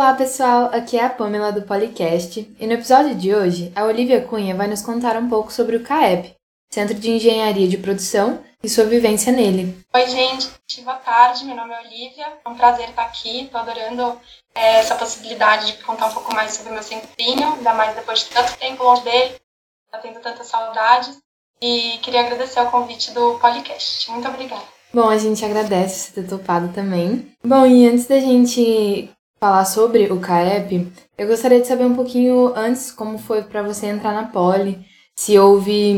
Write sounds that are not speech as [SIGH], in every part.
Olá pessoal, aqui é a Pamela do Policast e no episódio de hoje a Olivia Cunha vai nos contar um pouco sobre o CAEP, Centro de Engenharia de Produção e sua vivência nele. Oi gente, boa tarde, meu nome é Olivia, é um prazer estar aqui, estou adorando é, essa possibilidade de contar um pouco mais sobre o meu centrinho, ainda mais depois de tanto tempo longe dele, tá tendo tantas saudades e queria agradecer o convite do Policast. Muito obrigada. Bom, a gente agradece você ter topado também. Bom, e antes da gente falar sobre o CAEP, eu gostaria de saber um pouquinho antes como foi para você entrar na Poli, se houve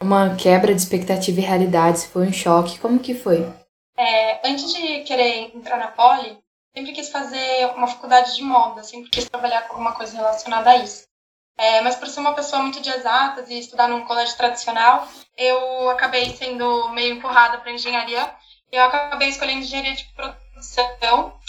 uma quebra de expectativa e realidade, se foi um choque, como que foi? É, antes de querer entrar na Poli, sempre quis fazer uma faculdade de moda, sempre quis trabalhar com alguma coisa relacionada a isso. É, mas por ser uma pessoa muito de exatas e estudar num colégio tradicional, eu acabei sendo meio empurrada para engenharia. Eu acabei escolhendo engenharia de produção.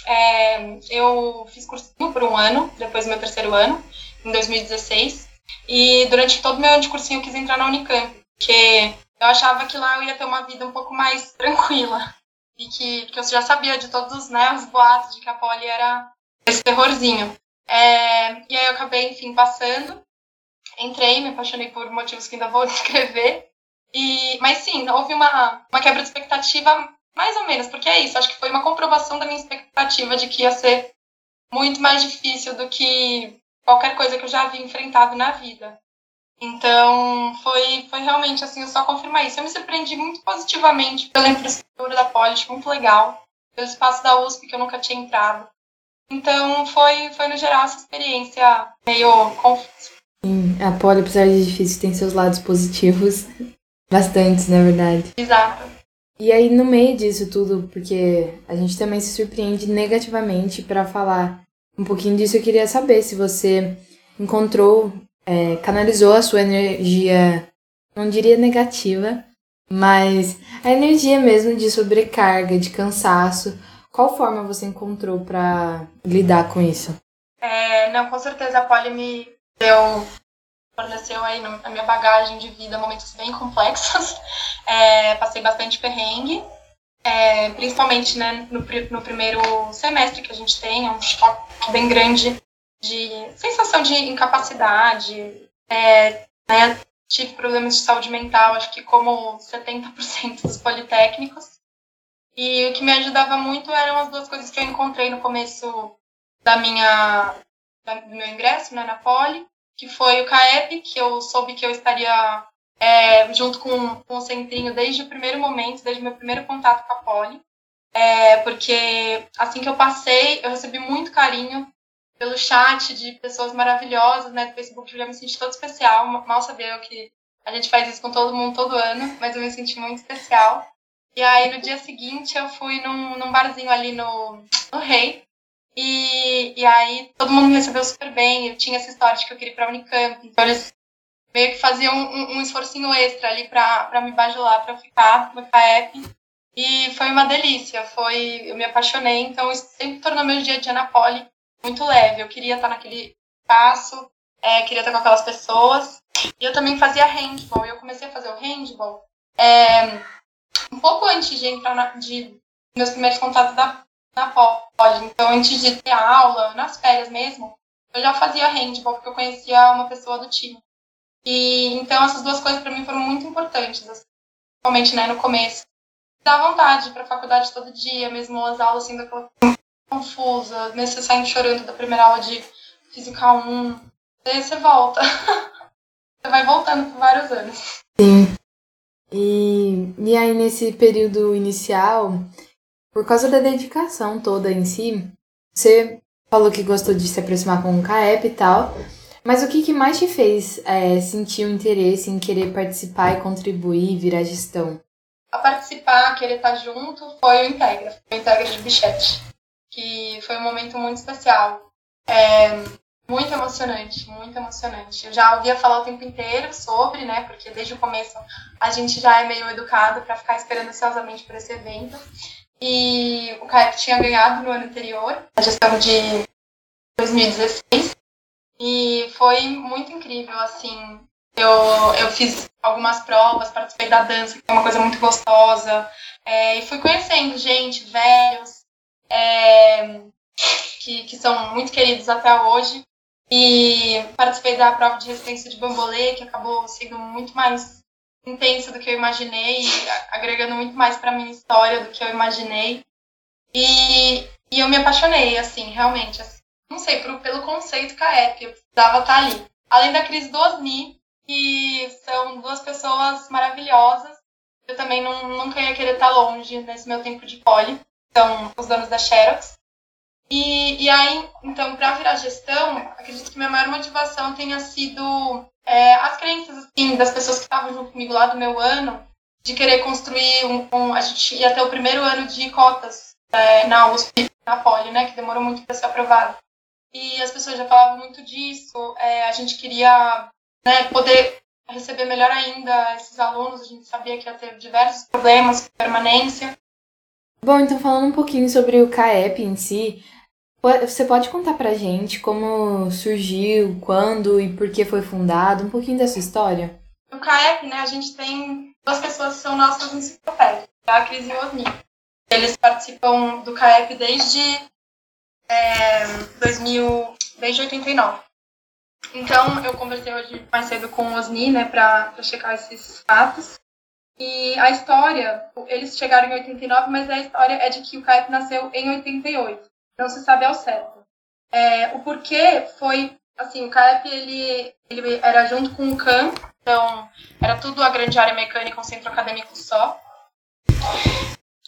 É, eu fiz cursinho por um ano, depois do meu terceiro ano, em 2016. E durante todo o meu ano de cursinho eu quis entrar na Unicamp, porque eu achava que lá eu ia ter uma vida um pouco mais [LAUGHS] tranquila. E que, que eu já sabia de todos né, os boatos de que a Poli era esse terrorzinho. É, e aí eu acabei, enfim, passando. Entrei, me apaixonei por motivos que ainda vou [LAUGHS] descrever. E, mas sim, houve uma, uma quebra de expectativa, mais ou menos, porque é isso, acho que foi uma comprovação da minha expectativa de que ia ser muito mais difícil do que qualquer coisa que eu já havia enfrentado na vida. Então, foi, foi realmente assim, eu só confirmar isso. Eu me surpreendi muito positivamente pela infraestrutura da Polis, muito legal, pelo espaço da USP que eu nunca tinha entrado. Então, foi, foi no geral essa experiência meio confusa. Sim, a Poli, apesar de difícil, tem seus lados positivos. Bastantes, na verdade. Exato. E aí, no meio disso tudo, porque a gente também se surpreende negativamente para falar um pouquinho disso, eu queria saber se você encontrou, é, canalizou a sua energia, não diria negativa, mas a energia mesmo de sobrecarga, de cansaço qual forma você encontrou para lidar com isso? É, não, com certeza a Poli me deu, forneceu aí na minha bagagem de vida momentos bem complexos. [LAUGHS] É, passei bastante perrengue, é, principalmente né, no, no primeiro semestre que a gente tem, é um choque bem grande de sensação de incapacidade, é, né, tive problemas de saúde mental, acho que como 70% dos politécnicos. E o que me ajudava muito eram as duas coisas que eu encontrei no começo da minha do meu ingresso né, na Poli, que foi o CAEP, que eu soube que eu estaria é, junto com, com o Centrinho desde o primeiro momento, desde o meu primeiro contato com a Poli. É, porque assim que eu passei, eu recebi muito carinho pelo chat de pessoas maravilhosas né, do Facebook, eu já me senti todo especial, mal sabia eu que a gente faz isso com todo mundo todo ano, mas eu me senti muito especial. E aí no dia seguinte eu fui num, num barzinho ali no, no Rei. E, e aí todo mundo me recebeu super bem. Eu tinha essa história de que eu queria ir pra Unicamp. Então eles meio que faziam um, um esforcinho extra ali pra me bajular, pra ficar no CAEP. E foi uma delícia. Foi, eu me apaixonei. Então isso sempre tornou meu dia a dia na Poli muito leve. Eu queria estar naquele espaço, é, queria estar com aquelas pessoas. E eu também fazia handball. Eu comecei a fazer o handball. É, um pouco antes de entrar na, de meus primeiros contatos da, na poli. Então, antes de ter aula, nas férias mesmo, eu já fazia handball, porque eu conhecia uma pessoa do time. E então essas duas coisas para mim foram muito importantes, assim, principalmente né, no começo. Dá vontade para a faculdade todo dia, mesmo as aulas assim, daquela confusa, mesmo você saindo chorando da primeira aula de Física 1, daí você volta. [LAUGHS] você vai voltando por vários anos. Sim. E, e aí, nesse período inicial, por causa da dedicação toda em si, você falou que gostou de se aproximar com o CAEP e tal, mas o que, que mais te fez é, sentir o interesse em querer participar e contribuir, virar gestão? A participar, querer estar junto, foi o Integra, o Integra de Bichete, que foi um momento muito especial. É, muito emocionante, muito emocionante. Eu já ouvia falar o tempo inteiro sobre, né? Porque desde o começo a gente já é meio educado para ficar esperando ansiosamente por esse evento. E o CAEP tinha ganhado no ano anterior, a gestão de 2016. E foi muito incrível, assim. Eu, eu fiz algumas provas, participei da dança, que é uma coisa muito gostosa. É, e fui conhecendo gente, velhos, é, que, que são muito queridos até hoje. E participei da prova de resistência de bambolê, que acabou sendo muito mais intensa do que eu imaginei, agregando muito mais para minha história do que eu imaginei. E, e eu me apaixonei, assim, realmente. Assim, não sei, pro, pelo conceito CAEP, eu precisava estar ali. Além da Cris do que são duas pessoas maravilhosas. Eu também não, nunca ia querer estar longe nesse meu tempo de poli. São os donos da Xerox. E, e aí, então, para virar gestão, acredito que minha maior motivação tenha sido é, das pessoas que estavam junto comigo lá do meu ano, de querer construir um, um a gente ia ter o primeiro ano de cotas é, na USP, na Poli, né, que demorou muito para ser aprovado. E as pessoas já falavam muito disso, é, a gente queria né, poder receber melhor ainda esses alunos, a gente sabia que ia ter diversos problemas com permanência. Bom, então falando um pouquinho sobre o CAEP em si, você pode contar pra gente como surgiu, quando e por que foi fundado, um pouquinho dessa história? No CAEP, né, a gente tem duas pessoas que são nossas enciclopédias, a Cris e o Osni. Eles participam do CAEP desde é, 2000, desde 89. Então, eu conversei hoje mais cedo com o Osni, né, pra checar esses fatos. E a história, eles chegaram em 89, mas a história é de que o CAEP nasceu em 88 não se sabe ao certo. É, o porquê foi, assim, o CAEP, ele, ele era junto com o CAM, então era tudo a grande área mecânica, um centro acadêmico só.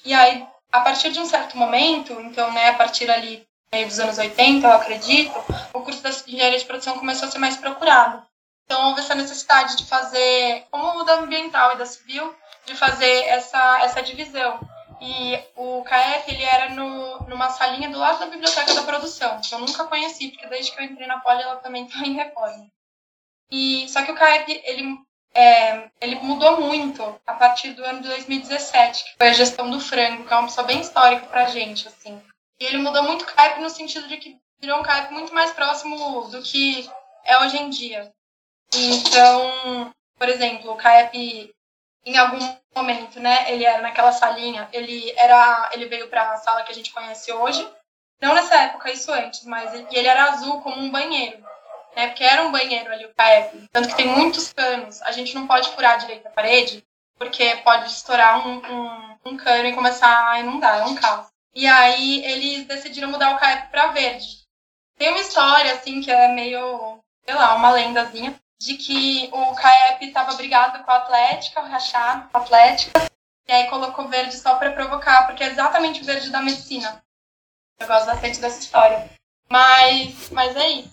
E aí, a partir de um certo momento, então, né, a partir ali meio dos anos 80, eu acredito, o curso da engenharia de produção começou a ser mais procurado. Então, houve essa necessidade de fazer, como o da ambiental e da civil, de fazer essa, essa divisão. E o KF, ele era no, numa salinha do lado da biblioteca da produção, que eu nunca conheci, porque desde que eu entrei na Poli, ela também está em reforma. E, só que o KF, ele, é, ele mudou muito a partir do ano de 2017, que foi a gestão do frango, que é uma pessoa bem histórica pra gente, assim. E ele mudou muito o KF no sentido de que virou um KF muito mais próximo do que é hoje em dia. Então, por exemplo, o KF em algum momento, né, ele era naquela salinha, ele era, ele veio para a sala que a gente conhece hoje. Não nessa época, isso antes, mas ele, ele era azul como um banheiro, né? Porque era um banheiro ali o CAEP, tanto que tem muitos canos. A gente não pode furar direito a parede, porque pode estourar um, um, um cano e começar a inundar, é um caos. E aí eles decidiram mudar o CAEP para verde. Tem uma história assim que é meio, sei lá, uma lendazinha, de que o CAEP estava brigado com a Atlética, o rachado com a Atlética, e aí colocou verde só para provocar, porque é exatamente o verde da medicina. Eu gosto bastante dessa história. Mas, mas é isso.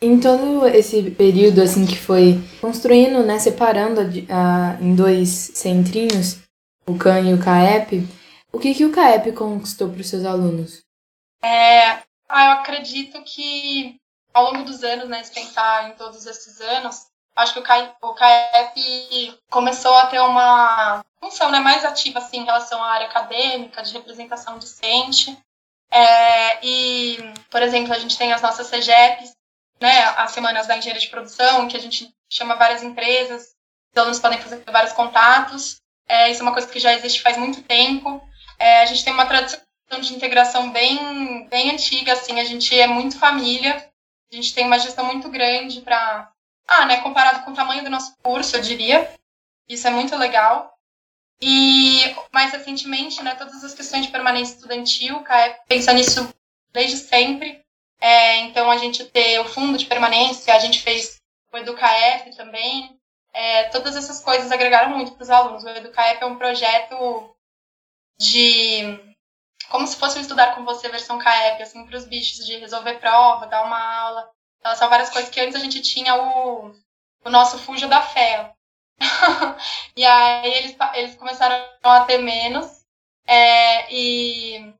Em todo esse período assim que foi construindo, né, separando a, a, em dois centrinhos, o CAN e o CAEP, o que, que o CAEP conquistou para os seus alunos? É, eu acredito que ao longo dos anos, né, se pensar em todos esses anos, acho que o, CAEP começou a ter uma função né, mais ativa assim, em relação à área acadêmica, de representação discente. É, e, por exemplo, a gente tem as nossas CGEPs, né, as semanas da engenharia de produção, que a gente chama várias empresas, os alunos podem fazer vários contatos. É, isso é uma coisa que já existe faz muito tempo. É, a gente tem uma tradição de integração bem, bem antiga, assim, a gente é muito família. A gente tem uma gestão muito grande para. Ah, né? Comparado com o tamanho do nosso curso, eu diria. Isso é muito legal. E mais recentemente, né, todas as questões de permanência estudantil, CAEP pensa nisso desde sempre. É, então, a gente ter o fundo de permanência, a gente fez o EducaF também. É, todas essas coisas agregaram muito para os alunos. O EducaF é um projeto de como se fosse estudar com você versão CAEP, assim, para os bichos, de resolver prova, dar uma aula. Então, são várias coisas que antes a gente tinha o, o nosso fujo da fé. [LAUGHS] e aí eles, eles começaram a ter menos. É, e,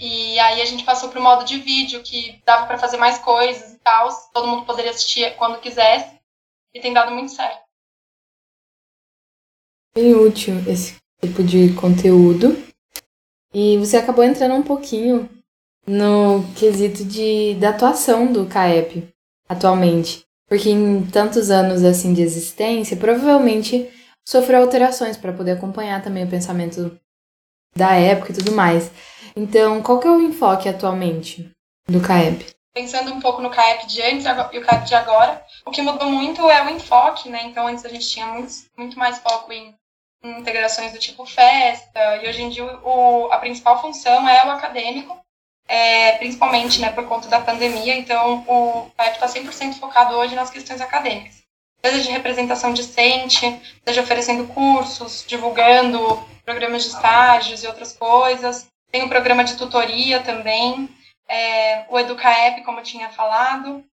e aí a gente passou para o modo de vídeo, que dava para fazer mais coisas e tal. Todo mundo poderia assistir quando quisesse. E tem dado muito certo. Bem útil esse tipo de conteúdo. E você acabou entrando um pouquinho no quesito de, da atuação do CAEP atualmente. Porque em tantos anos assim de existência, provavelmente sofreu alterações para poder acompanhar também o pensamento da época e tudo mais. Então, qual que é o enfoque atualmente do CAEP? Pensando um pouco no CAEP de antes e o CAEP de agora, o que mudou muito é o enfoque, né? Então, antes a gente tinha muito, muito mais foco em, integrações do tipo festa, e hoje em dia o, a principal função é o acadêmico, é, principalmente né, por conta da pandemia. Então, o CAEP está 100% focado hoje nas questões acadêmicas seja de representação discente, seja oferecendo cursos, divulgando programas de estágios e outras coisas. Tem o um programa de tutoria também, é, o EducaEP, como eu tinha falado.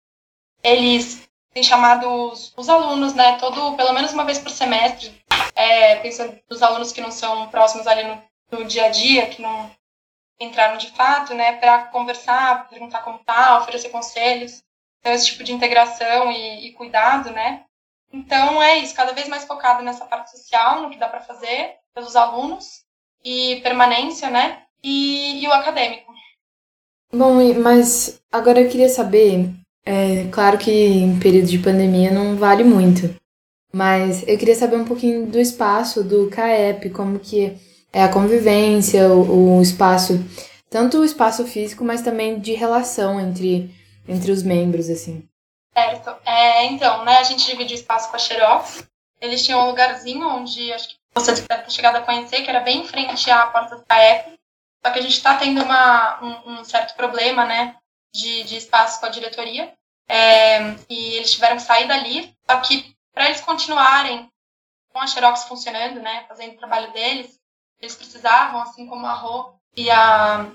Eles têm chamado os, os, alunos, né, todo, pelo menos uma vez por semestre, é, pensando nos alunos que não são próximos ali no, no dia a dia, que não entraram de fato, né, para conversar, perguntar como tá, oferecer conselhos. Então, esse tipo de integração e, e cuidado, né, então é isso, cada vez mais focado nessa parte social, no que dá para fazer pelos alunos e permanência, né? E, e, o acadêmico. Bom, mas agora eu queria saber, é claro que em período de pandemia não vale muito, mas eu queria saber um pouquinho do espaço do CAEP, como que é a convivência, o, o espaço, tanto o espaço físico, mas também de relação entre, entre os membros, assim. Certo. É, então, né, a gente dividiu o espaço com a Xerox. Eles tinham um lugarzinho onde acho que você deve ter chegado a conhecer, que era bem em frente à porta do CAEP. Só que a gente está tendo uma, um, um, certo problema, né, de, de espaço com a diretoria. É, e eles tiveram que sair dali. Só que para eles continuarem com a Xerox funcionando, né, fazendo o trabalho deles, eles precisavam, assim como a Rô e a...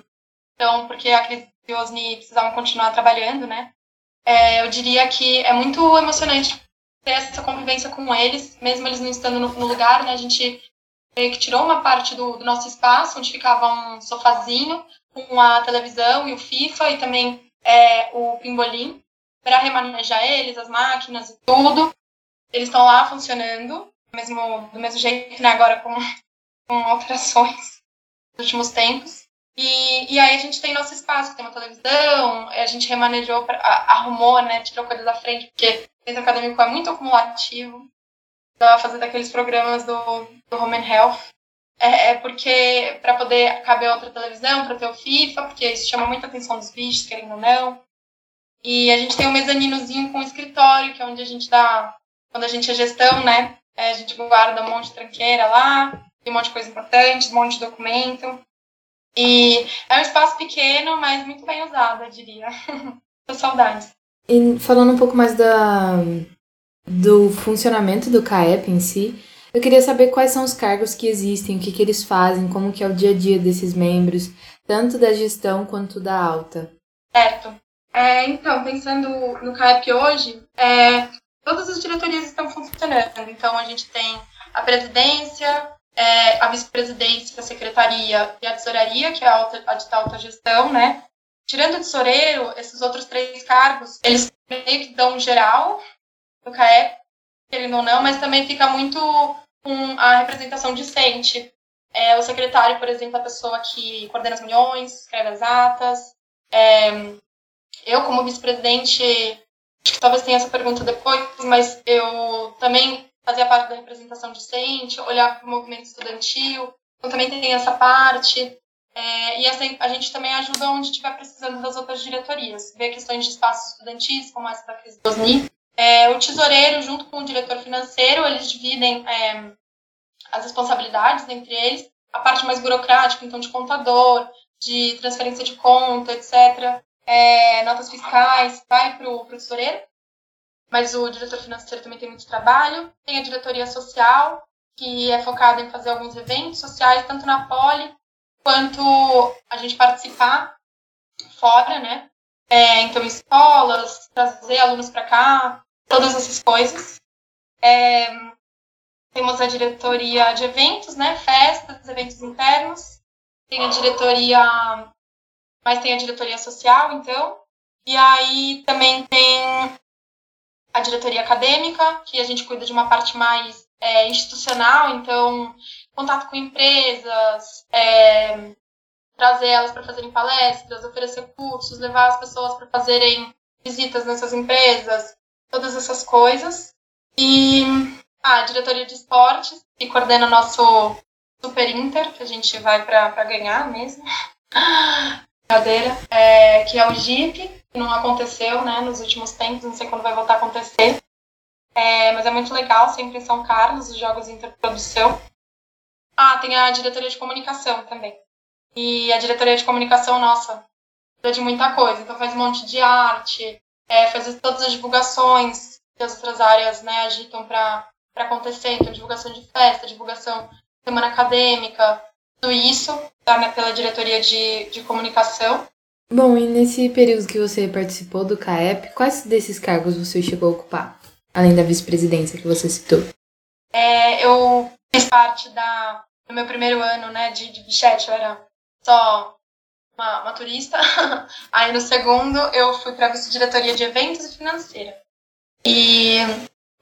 Então, porque a Cris e o Osni precisavam continuar trabalhando, né, é, eu diria que é muito emocionante ter essa convivência com eles, mesmo eles não estando no, no lugar, né? A gente meio que tirou uma parte do, do, nosso espaço, onde ficava um sofazinho com a televisão e o FIFA e também é, o pimbolim, para remanejar eles, as máquinas e tudo. Eles estão lá funcionando, mesmo, do mesmo jeito, né? Agora com, com alterações nos últimos tempos. E, e aí a gente tem nosso espaço, tem uma televisão, a gente remanejou, pra, arrumou, né, tirou coisas da frente, porque o centro acadêmico é muito acumulativo, dá fazer daqueles programas do, do Home and Health. É, é porque, para poder caber outra televisão, para ter o FIFA, porque isso chama muita atenção dos bichos, querendo ou não. E a gente tem um mezaninozinho com escritório, que é onde a gente dá, quando a gente é gestão, né, é, a gente guarda um monte de tranqueira lá, tem um monte de coisa importante, um monte de documento. E é um espaço pequeno, mas muito bem usado, eu diria. [LAUGHS] Tô saudades. E falando um pouco mais da, do funcionamento do CAEP em si, eu queria saber quais são os cargos que existem, o que, que eles fazem, como que é o dia a dia desses membros, tanto da gestão quanto da alta. Certo. É, então, pensando no CAEP hoje, é, todas as diretorias estão funcionando. Então, a gente tem a presidência, é, a vice-presidência, a secretaria e a tesouraria, que é a, alta, a de alta gestão, né? Tirando o tesoureiro, esses outros três cargos, eles meio que dão geral no CAEP, querendo ou não, mas também fica muito com a representação discente. É, o secretário, por exemplo, é a pessoa que coordena as reuniões, escreve as atas. É, eu, como vice-presidente, acho que talvez tenha essa pergunta depois, mas eu também fazia parte da representação discente, olhar para o movimento estudantil, então também tem essa parte. É, e essa, a gente também ajuda onde estiver precisando das outras diretorias, ver questões de espaços estudantis, como essa da crise do OSNI. É, o tesoureiro, junto com o diretor financeiro, eles dividem é, as responsabilidades entre eles, a parte mais burocrática, então de contador, de transferência de conta, etc., é, notas fiscais, vai para o tesoureiro, mas o diretor financeiro também tem muito trabalho. Tem a diretoria social, que é focada em fazer alguns eventos sociais, tanto na Poli, quanto a gente participar fora, né? É, então, escolas, trazer alunos para cá, todas essas coisas. É, temos a diretoria de eventos, né? Festas, eventos internos. Tem a diretoria, mas tem a diretoria social, então. E aí também tem a diretoria acadêmica, que a gente cuida de uma parte mais é, institucional, então contato com empresas, é, trazer elas para fazerem palestras, oferecer cursos, levar as pessoas para fazerem visitas nessas empresas, todas essas coisas. E ah, a diretoria de esportes, que coordena nosso Super Inter, que a gente vai para ganhar mesmo. [LAUGHS] Cadeira, é, que é o que não aconteceu né, nos últimos tempos, não sei quando vai voltar a acontecer. É, mas é muito legal, sempre em São Carlos, os jogos de interprodução. Ah, tem a diretoria de comunicação também. E a diretoria de comunicação, nossa, precisa de muita coisa. Então faz um monte de arte, é, faz todas as divulgações que as outras áreas né, agitam para acontecer. Então, divulgação de festa, divulgação de semana acadêmica, isso tá, pela diretoria de, de comunicação. Bom, e nesse período que você participou do CAEP, quais desses cargos você chegou a ocupar? Além da vice-presidência que você citou. É, eu fiz parte da, no meu primeiro ano né, de, de bichete, eu era só uma, uma turista. [LAUGHS] Aí no segundo eu fui para a vice-diretoria de eventos e financeira. E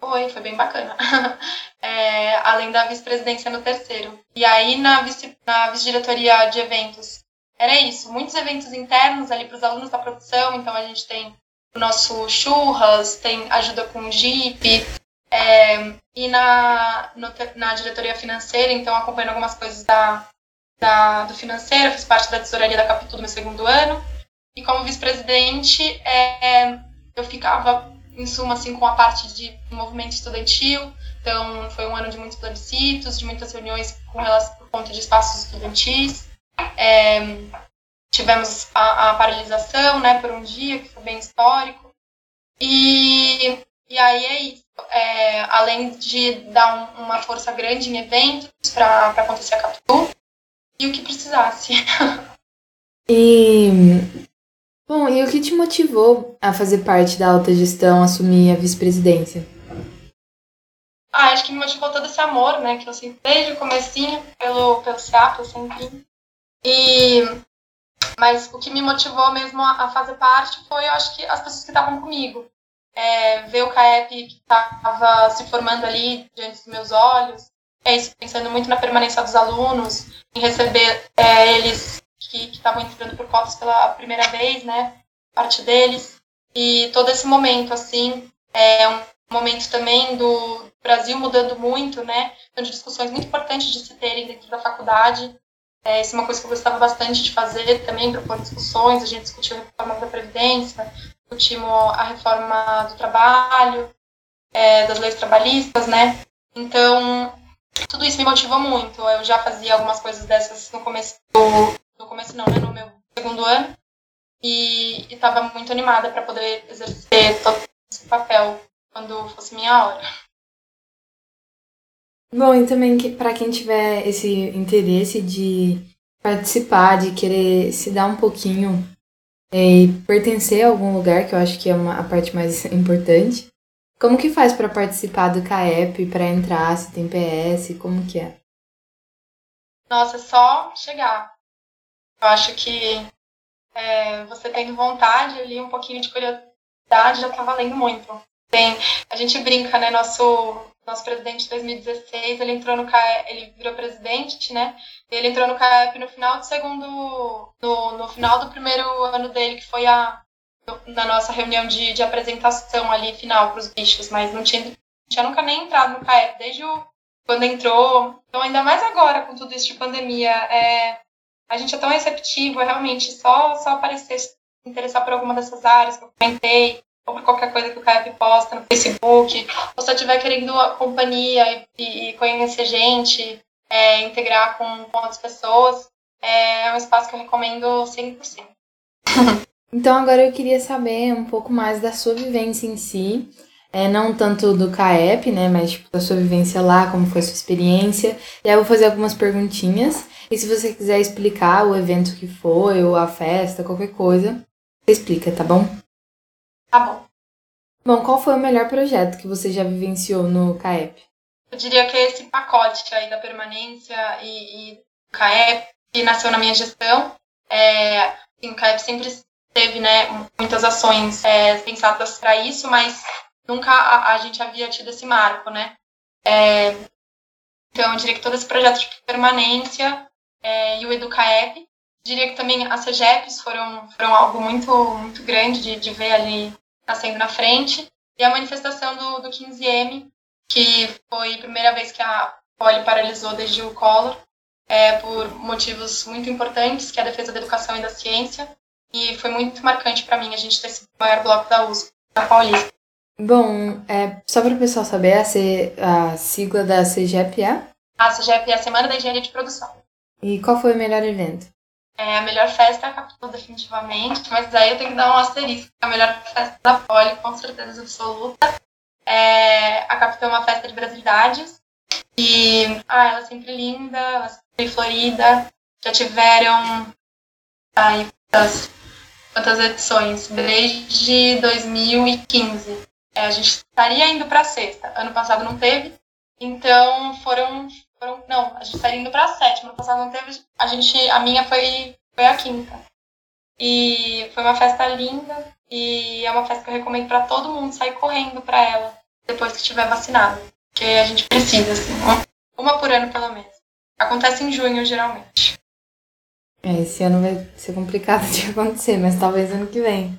foi, foi bem bacana. [LAUGHS] É, além da vice-presidência no terceiro. E aí na, vice, vice-diretoria de eventos era isso, muitos eventos internos ali para os alunos da produção, então a gente tem o nosso churras, tem ajuda com Jeep, é, e na, no, na diretoria financeira, então acompanhando algumas coisas da, da, do financeiro, fiz parte da tesouraria da Capitu no meu segundo ano. E como vice-presidente, é, eu ficava, em suma, assim, com a parte de movimento estudantil. Então, foi um ano de muitos plebiscitos, de muitas reuniões com relação por conta de espaços estudantis. É, tivemos a, a, paralisação, né, por um dia, que foi bem histórico. E, e aí é isso. É, além de dar um, uma força grande em eventos para acontecer a Capitu, e o que precisasse. [LAUGHS] e. Bom, e o que te motivou a fazer parte da alta gestão, assumir a vice-presidência? Ah, acho que me motivou todo esse amor, né, que eu sinto desde o comecinho pelo, pelo SEAP, sempre. E, mas o que me motivou mesmo a, a fazer parte foi, eu acho que as pessoas que estavam comigo. É, ver o CAEP que estava se formando ali diante dos meus olhos, é isso, pensando muito na permanência dos alunos, em receber é, eles que estavam entrando por cotas pela primeira vez, né, parte deles, e todo esse momento, assim, é um momento também do Brasil mudando muito, né, então, de discussões muito importantes de se terem dentro da faculdade, é, isso é uma coisa que eu gostava bastante de fazer também, propor discussões, a gente discutiu a reforma da Previdência, discutimos a reforma do trabalho, é, das leis trabalhistas, né, então, tudo isso me motivou muito. Eu já fazia algumas coisas dessas no começo do, no começo não, né, no meu segundo ano. E estava muito animada para poder exercer todo esse papel quando fosse minha hora. Bom, e também que, para quem tiver esse interesse de participar, de querer se dar um pouquinho é, e pertencer a algum lugar, que eu acho que é uma, a parte mais [LAUGHS] importante, como que faz para participar do CAEP, para entrar, se tem PS, como que é? Nossa, é só chegar. Eu acho que é, você tendo vontade ali, um pouquinho de curiosidade, já tá valendo muito. Tem, a gente brinca, né? Nosso, nosso presidente de 2016, ele entrou no CAEP, ele virou presidente, né? Ele entrou no CAEP no final do segundo, no, no final do primeiro ano dele, que foi a na nossa reunião de, de apresentação ali final para os bichos, mas não tinha, tinha nunca nem entrado no CAEP, desde o, quando entrou. Então, ainda mais agora com tudo isso de pandemia, é, a gente é tão receptivo, é realmente só, só aparecer, se interessar por alguma dessas áreas que eu comentei, ou por qualquer coisa que o CAEP posta no Facebook, ou se eu estiver querendo companhia e, e conhecer gente, é, integrar com, com outras pessoas, é, é um espaço que eu recomendo 100%. [LAUGHS] Então agora eu queria saber um pouco mais da sua vivência em si, é, não tanto do CAEP, né, mas tipo, da sua vivência lá, como foi a sua experiência. E aí eu vou fazer algumas perguntinhas. E se você quiser explicar o evento que foi, ou a festa, qualquer coisa, você explica, tá bom? Tá bom. Bom, qual foi o melhor projeto que você já vivenciou no CAEP? Eu diria que é esse pacote aí da permanência e, e CAEP, que nasceu na minha gestão. É, assim, o CAEP sempre teve né, muitas ações é, pensadas para isso, mas nunca a, a, gente havia tido esse marco, né? É, então, eu diria que todo esse projeto de permanência é, e o EducaEP, diria que também as CEGEPs foram, foram algo muito, muito grande de, de ver ali nascendo na frente, e a manifestação do, do 15M, que foi a primeira vez que a Poli paralisou desde o Collor, é, por motivos muito importantes, que é a defesa da educação e da ciência. E foi muito marcante para mim a gente ter o maior bloco da USP, da Paulista. Bom, é, só para o pessoal saber, a, C, a sigla da CGEP é? A CGEP é a Semana da Engenharia de Produção. E qual foi o melhor evento? É, a melhor festa é a Capital, definitivamente, mas aí eu tenho que dar um asterisco. A melhor festa da Poli, com certeza absoluta. É, a Capital é uma festa de brasilidades. E ah, ela é sempre linda, ela é sempre florida. Já tiveram ai, quantas, quantas edições? Desde 2015. É, a gente estaria indo para sexta. Ano passado não teve. Então foram foram, não, a gente estaria indo pra sétima. No passado não teve. A gente. A minha foi, foi a quinta. E foi uma festa linda. E é uma festa que eu recomendo para todo mundo sair correndo para ela depois que estiver vacinado. Porque a gente precisa, assim, uma, uma por ano pelo menos. Acontece em junho, geralmente. É, esse ano vai ser complicado de [LAUGHS] acontecer, mas talvez ano que vem.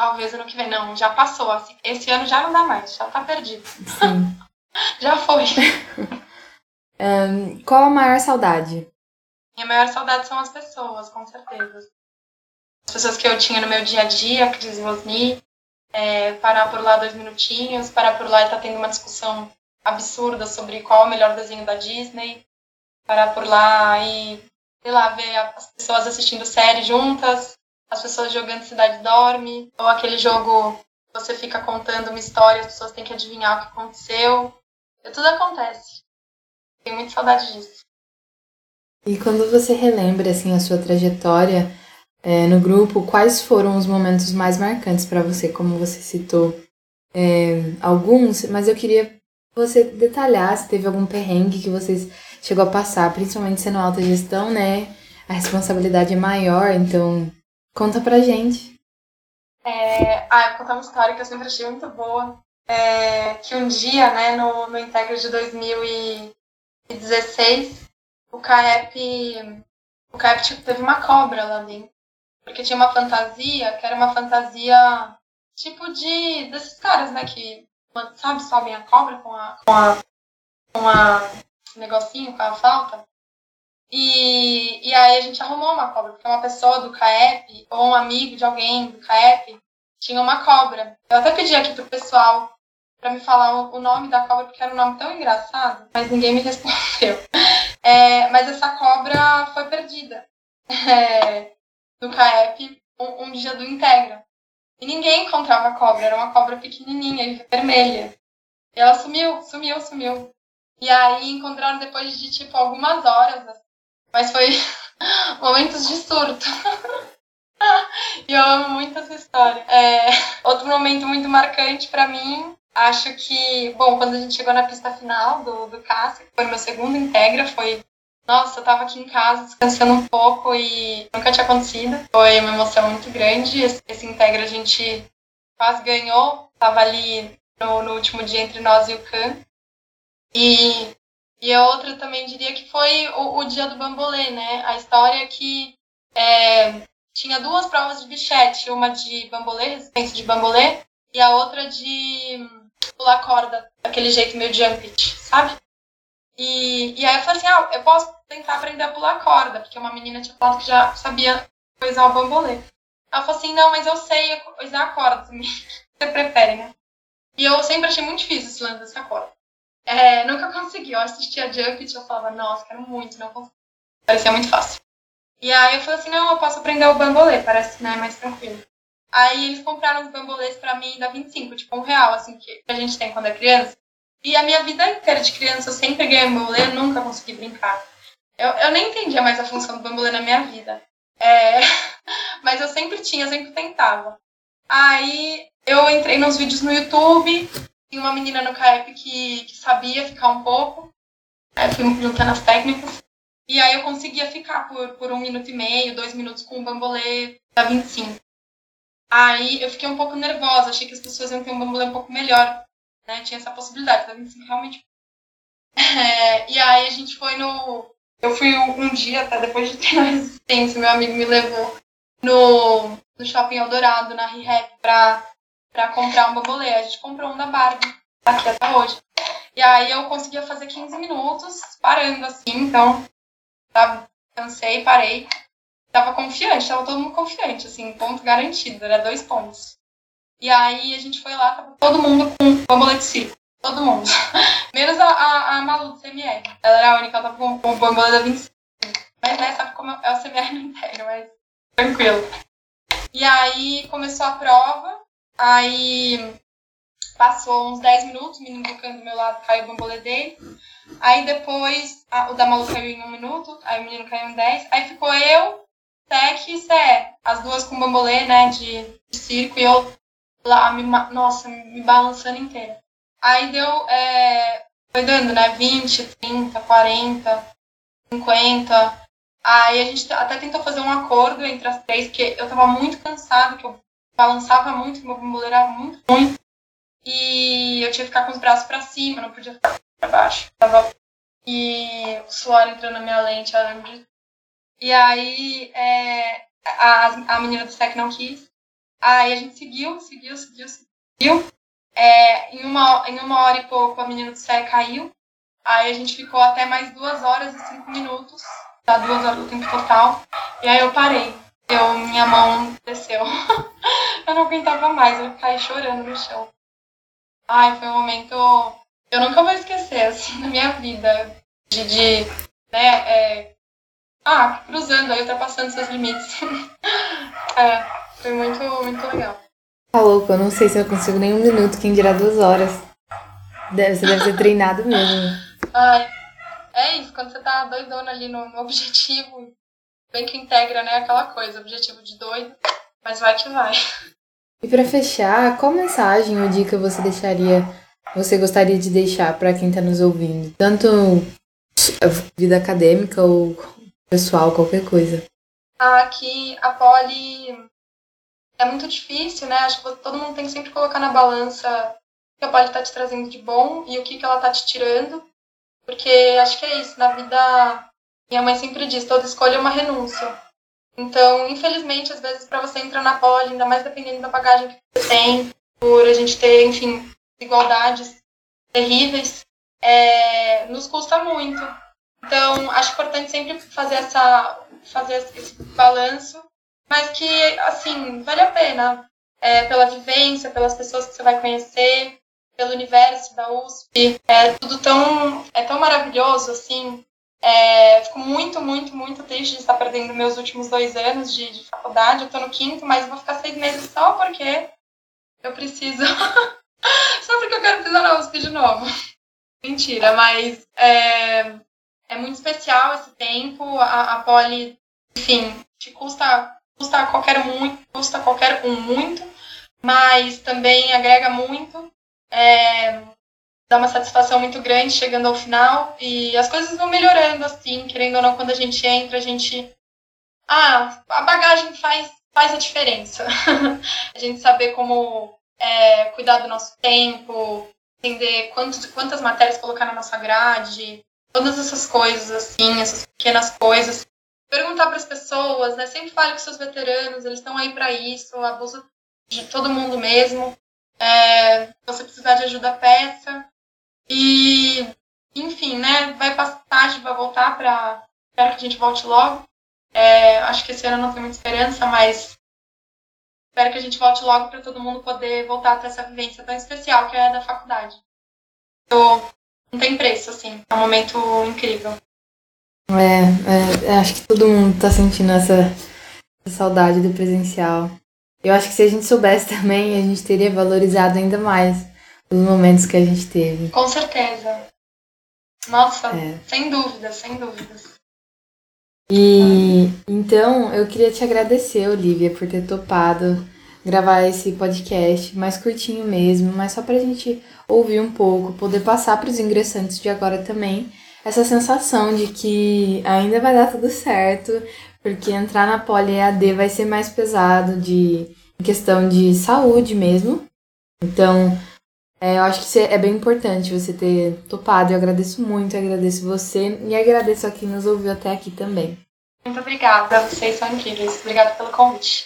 Talvez ano que vem. Não, já passou. Assim, esse ano já não dá mais, já tá perdido. Sim. [LAUGHS] já foi. [LAUGHS] Um, qual a maior saudade? Minha maior saudade são as pessoas, com certeza. As pessoas que eu tinha no meu dia a dia, Cris e Rosni, é, parar por lá dois minutinhos, parar por lá e estar tá tendo uma discussão absurda sobre qual é o melhor desenho da Disney, parar por lá e, sei lá, ver as pessoas assistindo série juntas, as pessoas jogando Cidade Dorme, ou aquele jogo você fica contando uma história, as pessoas têm que adivinhar o que aconteceu. E tudo acontece. Tenho muita saudade disso. E quando você relembra assim a sua trajetória é, no grupo, quais foram os momentos mais marcantes para você? Como você citou é, alguns, mas eu queria que você detalhar se teve algum perrengue que vocês chegou a passar, principalmente sendo alta gestão, né? A responsabilidade é maior, então conta pra gente. É, ah, eu vou contar uma história que eu sempre achei muito boa. É, que um dia, né, no, no Integra de 2000 e 2016, o CAEP, o CAEP tipo, teve uma cobra lá dentro. Porque tinha uma fantasia, que era uma fantasia tipo de. desses caras, né? Que, sabe, sobem a cobra com a. com a. com a. negocinho, com a falta. E, e aí a gente arrumou uma cobra, porque uma pessoa do CAEP, ou um amigo de alguém do CAEP, tinha uma cobra. Eu até pedi aqui pro pessoal para me falar o nome da cobra, porque era um nome tão engraçado, mas ninguém me [LAUGHS] respondeu. É, mas essa cobra foi perdida é, no CAEP um, um, dia do Integra. E ninguém encontrava a cobra, era uma cobra pequenininha, vermelha. E ela sumiu, sumiu, sumiu. E aí encontraram depois de, tipo, algumas horas. Mas foi [LAUGHS] momentos de surto. [LAUGHS] e eu amo muito essa história. É, outro momento muito marcante para mim Acho que, bom, quando a gente chegou na pista final do, do Cássio, que foi meu segundo Integra, foi. Nossa, eu tava aqui em casa descansando um pouco e nunca tinha acontecido. Foi uma emoção muito grande. Esse, esse Integra a gente quase ganhou. Tava ali no, no último dia entre nós e o Can. E, e a outra também diria que foi o, o dia do bambolê, né? A história que é, tinha duas provas de bichete, uma de bambolê, resistência de bambolê, e a outra de pular corda, daquele jeito meio jumpit, sabe? E, e aí eu falei assim, ah, eu posso tentar aprender a pular corda, porque uma menina tinha falado que já sabia coisar o bambolê. Ela falou assim, não, mas eu sei coisar a corda. [LAUGHS] Você prefere, né? E eu sempre achei muito difícil esse lance dessa corda. É, nunca consegui. Eu assistia Jumpit e eu falava, nossa, quero muito, não consigo. Parecia muito fácil. E aí eu falei assim, não, eu posso aprender o bambolê, parece né, mais tranquilo. Aí eles compraram os bambolês para mim da 25, tipo um real, assim, que a gente tem quando é criança. E a minha vida inteira de criança eu sempre ganhei bambolê, nunca consegui brincar. Eu, eu nem entendia mais a função do bambolê na minha vida. É... [LAUGHS] Mas eu sempre tinha, sempre tentava. Aí eu entrei nos vídeos no YouTube, e uma menina no CAEP que, que sabia ficar um pouco. Aí fui juntando as técnicas. E aí eu conseguia ficar por, por um minuto e meio, dois minutos com o bambolê da 25. Aí eu fiquei um pouco nervosa, achei que as pessoas iam ter um bambolê um pouco melhor, né? Tinha essa possibilidade, tá assim, realmente. É, e aí a gente foi no. Eu fui um dia, até depois de ter [LAUGHS] a resistência, meu amigo me levou no, no shopping Eldorado, na ReHap, pra, pra comprar um bambolê. A gente comprou um da Barbie, tá aqui até hoje. E aí eu conseguia fazer 15 minutos parando assim, então Tava, cansei, parei. Tava confiante, tava todo mundo confiante, assim, ponto garantido, era dois pontos. E aí a gente foi lá, tava todo mundo com bambolê de circo. Todo mundo. [LAUGHS] Menos a, a, a Malu do CMR. Ela era a única, ela tava com, com o bambolê da 25. Mas né, sabe como é o CMR no interior, mas tranquilo. E aí começou a prova, aí passou uns 10 minutos, o menino tocando do meu lado caiu o bambolê dele. Aí depois a, o da Malu caiu em um minuto, aí o menino caiu em 10. Aí ficou eu, Tec e Sé, as duas com bambolê, né, de, de circo, e eu lá, me, nossa, me balançando inteira. Aí deu, é, foi dando, né, 20, 30, 40, 50. Aí a gente até tentou fazer um acordo entre as três, porque eu tava muito cansada, que eu balançava muito, meu bambolê era muito ruim. E eu tinha que ficar com os braços para cima, não podia ficar para baixo. Tava... E o suor entrando na minha lente, eu lembro de... E aí é, a, a menina do SEC não quis. Aí a gente seguiu, seguiu, seguiu, seguiu. É, em, uma, em uma hora e pouco a menina do SEC caiu. Aí a gente ficou até mais duas horas e cinco minutos, dá duas horas do tempo total. E aí eu parei. Eu, minha mão desceu. [LAUGHS] eu não aguentava mais, eu caí chorando no chão. Ai, foi um momento. Eu nunca vou esquecer, assim, na minha vida. De, de né, é... ah, cruzando aí, ultrapassando seus limites. [LAUGHS] é, foi muito, muito legal. Tá louco, eu não sei se eu consigo nem um minuto, quem dirá duas horas. Deve, você deve ser treinado mesmo. Ai, é isso, quando você tá doidona ali no, no objetivo, bem que integra, né, aquela coisa, objetivo de doido, mas vai que vai. E para fechar, qual mensagem ou dica você deixaria, você gostaria de deixar para quem está nos ouvindo? Tanto vida acadêmica ou pessoal, qualquer coisa. Aqui a Poli é muito difícil, né? Acho que todo mundo tem que sempre colocar na balança o que a Poli está te trazendo de bom e o que, que ela está te tirando. Porque acho que é isso, na vida, minha mãe sempre diz, toda escolha é uma renúncia. Então, infelizmente, às vezes, para você entrar na poli, ainda mais dependendo da bagagem que você tem, por a gente ter, enfim, desigualdades terríveis, é, nos custa muito. Então, acho importante sempre fazer essa fazer esse balanço, mas que, assim, vale a pena. É, pela vivência, pelas pessoas que você vai conhecer, pelo universo da USP. É tudo tão, é tão maravilhoso, assim, é, fico muito, muito, muito triste de estar perdendo meus últimos dois anos de, de faculdade. Eu estou no quinto, mas vou ficar seis meses só porque eu preciso. [LAUGHS] só porque eu quero pisar na USP de novo. Mentira, mas é, é muito especial esse tempo. A, a Poli, enfim, te custa, custa qualquer muito, custa qualquer um muito, mas também agrega muito. É, dá uma satisfação muito grande chegando ao final e as coisas vão melhorando assim, querendo ou não, quando a gente entra, a gente. Ah, a bagagem faz, faz a diferença. [LAUGHS] a gente saber como é, cuidar do nosso tempo, entender quantos, quantas matérias colocar na nossa grade, todas essas coisas, assim, essas pequenas coisas. Perguntar para as pessoas, né? Sempre fale com seus veteranos, eles estão aí para isso, abuso de todo mundo mesmo. É, você precisar de ajuda, peça. E, enfim, né, vai passar tarde, vai voltar para. Espero que a gente volte logo. É, acho que esse ano não tem muita esperança, mas espero que a gente volte logo para todo mundo poder voltar a ter essa vivência tão especial que é da faculdade. Então, não tem preço, assim, é um momento incrível. É, é acho que todo mundo está sentindo essa, essa saudade do presencial. Eu acho que se a gente soubesse também, a gente teria valorizado ainda mais os momentos que a gente teve. Com certeza. Nossa, é. sem dúvidas, sem dúvidas. E então eu queria te agradecer, Olivia, por ter topado gravar esse podcast mais curtinho mesmo, mas só pra gente ouvir um pouco, poder passar para os ingressantes de agora também essa sensação de que ainda vai dar tudo certo, porque entrar na Poli EAD vai ser mais pesado de em questão de saúde mesmo. Então, é, eu acho que é bem importante você ter topado. Eu agradeço muito, agradeço você e agradeço a quem nos ouviu até aqui também. Muito obrigada, vocês são incríveis. Obrigada pelo convite.